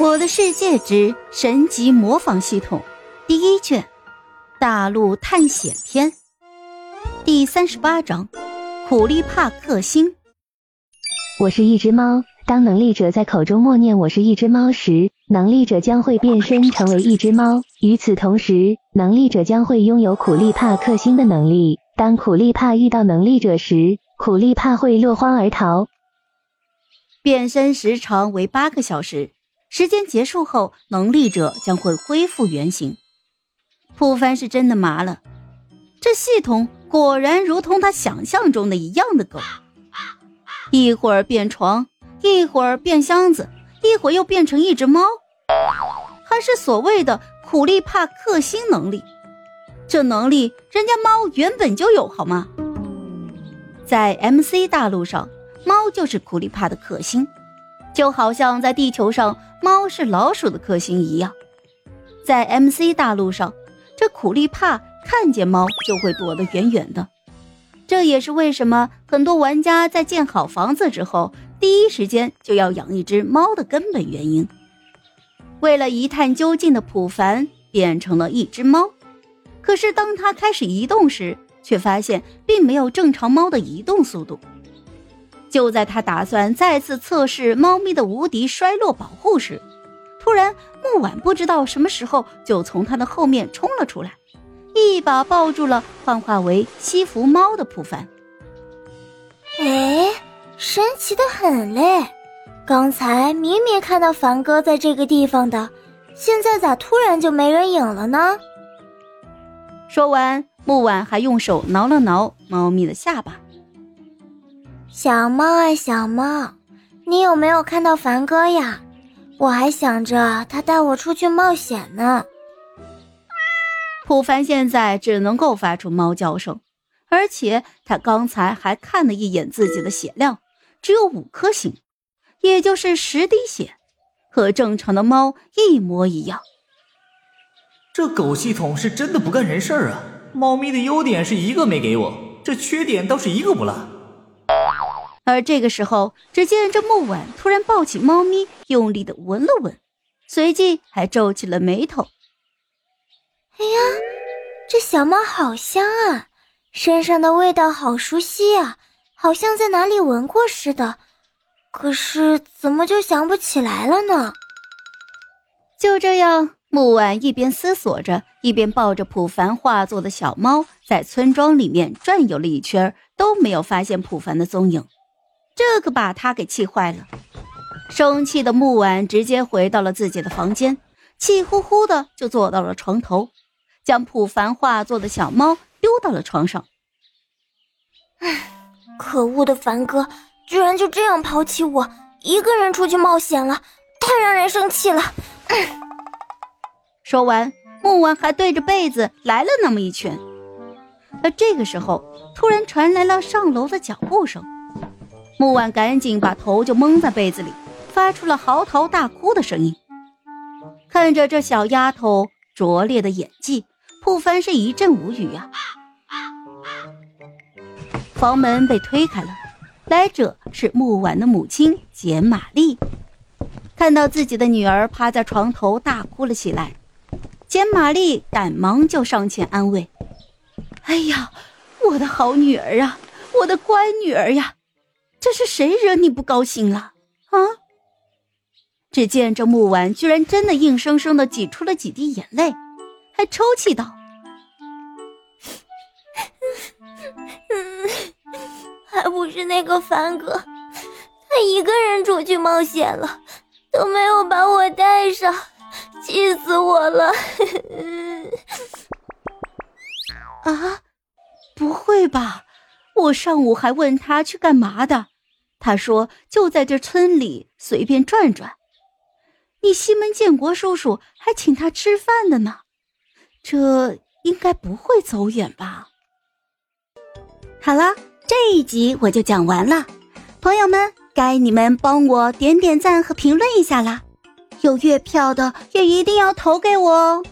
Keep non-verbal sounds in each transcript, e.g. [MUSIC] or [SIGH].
我的世界之神级模仿系统第一卷，大陆探险篇第三十八章，苦力怕克星。我是一只猫，当能力者在口中默念“我是一只猫”时，能力者将会变身成为一只猫。与此同时，能力者将会拥有苦力怕克星的能力。当苦力怕遇到能力者时，苦力怕会落荒而逃。变身时长为八个小时。时间结束后，能力者将会恢复原形。普凡是真的麻了，这系统果然如同他想象中的一样的狗，一会儿变床，一会儿变箱子，一会儿又变成一只猫，还是所谓的苦力怕克星能力。这能力人家猫原本就有，好吗？在 MC 大陆上，猫就是苦力怕的克星，就好像在地球上。猫是老鼠的克星一样，在 MC 大陆上，这苦力怕看见猫就会躲得远远的。这也是为什么很多玩家在建好房子之后，第一时间就要养一只猫的根本原因。为了一探究竟的普凡变成了一只猫，可是当他开始移动时，却发现并没有正常猫的移动速度。就在他打算再次测试猫咪的无敌衰落保护时，突然木婉不知道什么时候就从他的后面冲了出来，一把抱住了幻化为西服猫的普凡。哎，神奇的很嘞！刚才明明看到凡哥在这个地方的，现在咋突然就没人影了呢？说完，木婉还用手挠了挠猫咪的下巴。小猫啊，小猫，你有没有看到凡哥呀？我还想着他带我出去冒险呢。普凡现在只能够发出猫叫声，而且他刚才还看了一眼自己的血量，只有五颗星，也就是十滴血，和正常的猫一模一样。这狗系统是真的不干人事儿啊！猫咪的优点是一个没给我，这缺点倒是一个不落。而这个时候，只见这木婉突然抱起猫咪，用力的闻了闻，随即还皱起了眉头。哎呀，这小猫好香啊，身上的味道好熟悉啊，好像在哪里闻过似的。可是怎么就想不起来了呢？就这样，木婉一边思索着，一边抱着普凡化作的小猫，在村庄里面转悠了一圈，都没有发现普凡的踪影。这可把他给气坏了，生气的木婉直接回到了自己的房间，气呼呼的就坐到了床头，将普凡化作的小猫丢到了床上。唉，可恶的凡哥，居然就这样抛弃我，一个人出去冒险了，太让人生气了。说完，木婉还对着被子来了那么一拳。而这个时候，突然传来了上楼的脚步声。木婉赶紧把头就蒙在被子里，发出了嚎啕大哭的声音。看着这小丫头拙劣的演技，普凡是一阵无语呀。房门被推开了，来者是木婉的母亲简玛丽。看到自己的女儿趴在床头大哭了起来，简玛丽赶忙就上前安慰：“哎呀，我的好女儿啊，我的乖女儿呀！”这是谁惹你不高兴了啊？只见这木婉居然真的硬生生的挤出了几滴眼泪，还抽泣道：“还不是那个凡哥，他一个人出去冒险了，都没有把我带上，气死我了！[LAUGHS] ”啊，不会吧？我上午还问他去干嘛的，他说就在这村里随便转转。你西门建国叔叔还请他吃饭的呢，这应该不会走远吧？好了，这一集我就讲完了，朋友们，该你们帮我点点赞和评论一下啦，有月票的也一定要投给我哦，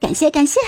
感 [LAUGHS] 谢感谢。